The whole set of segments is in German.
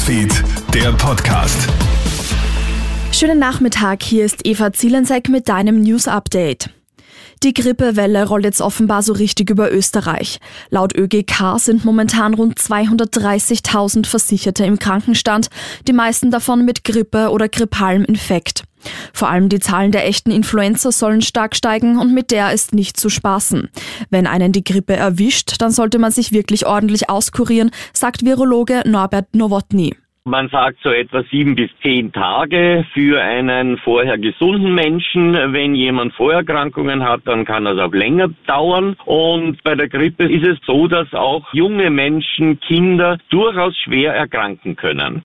Newsfeed, der Podcast. Schönen Nachmittag, hier ist Eva Zielensek mit deinem News Update. Die Grippewelle rollt jetzt offenbar so richtig über Österreich. Laut ÖGK sind momentan rund 230.000 Versicherte im Krankenstand, die meisten davon mit Grippe oder grippalem Infekt. Vor allem die Zahlen der echten Influenza sollen stark steigen und mit der ist nicht zu spaßen. Wenn einen die Grippe erwischt, dann sollte man sich wirklich ordentlich auskurieren, sagt Virologe Norbert Nowotny. Man sagt so etwa sieben bis zehn Tage für einen vorher gesunden Menschen. Wenn jemand Vorerkrankungen hat, dann kann das auch länger dauern. Und bei der Grippe ist es so, dass auch junge Menschen, Kinder durchaus schwer erkranken können.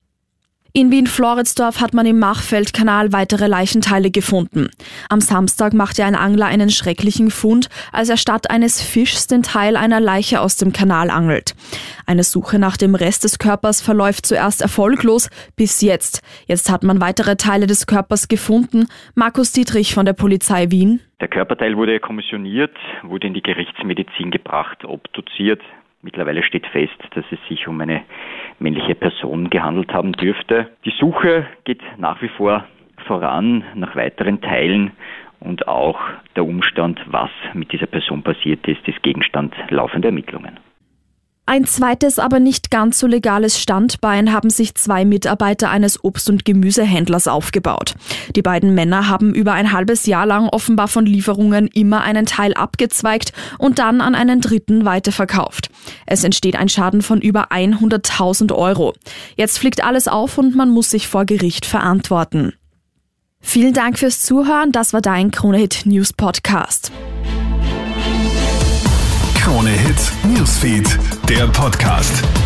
In Wien-Floridsdorf hat man im Machfeldkanal weitere Leichenteile gefunden. Am Samstag machte ein Angler einen schrecklichen Fund, als er statt eines Fischs den Teil einer Leiche aus dem Kanal angelt. Eine Suche nach dem Rest des Körpers verläuft zuerst erfolglos, bis jetzt. Jetzt hat man weitere Teile des Körpers gefunden. Markus Dietrich von der Polizei Wien. Der Körperteil wurde kommissioniert, wurde in die Gerichtsmedizin gebracht, obduziert. Mittlerweile steht fest, dass es sich um eine männliche Person gehandelt haben dürfte. Die Suche geht nach wie vor voran nach weiteren Teilen und auch der Umstand, was mit dieser Person passiert ist, ist Gegenstand laufender Ermittlungen. Ein zweites, aber nicht ganz so legales Standbein haben sich zwei Mitarbeiter eines Obst- und Gemüsehändlers aufgebaut. Die beiden Männer haben über ein halbes Jahr lang offenbar von Lieferungen immer einen Teil abgezweigt und dann an einen Dritten weiterverkauft. Es entsteht ein Schaden von über 100.000 Euro. Jetzt fliegt alles auf und man muss sich vor Gericht verantworten. Vielen Dank fürs Zuhören. Das war dein Kronehit News Podcast. Krone Hits, Newsfeed, der Podcast.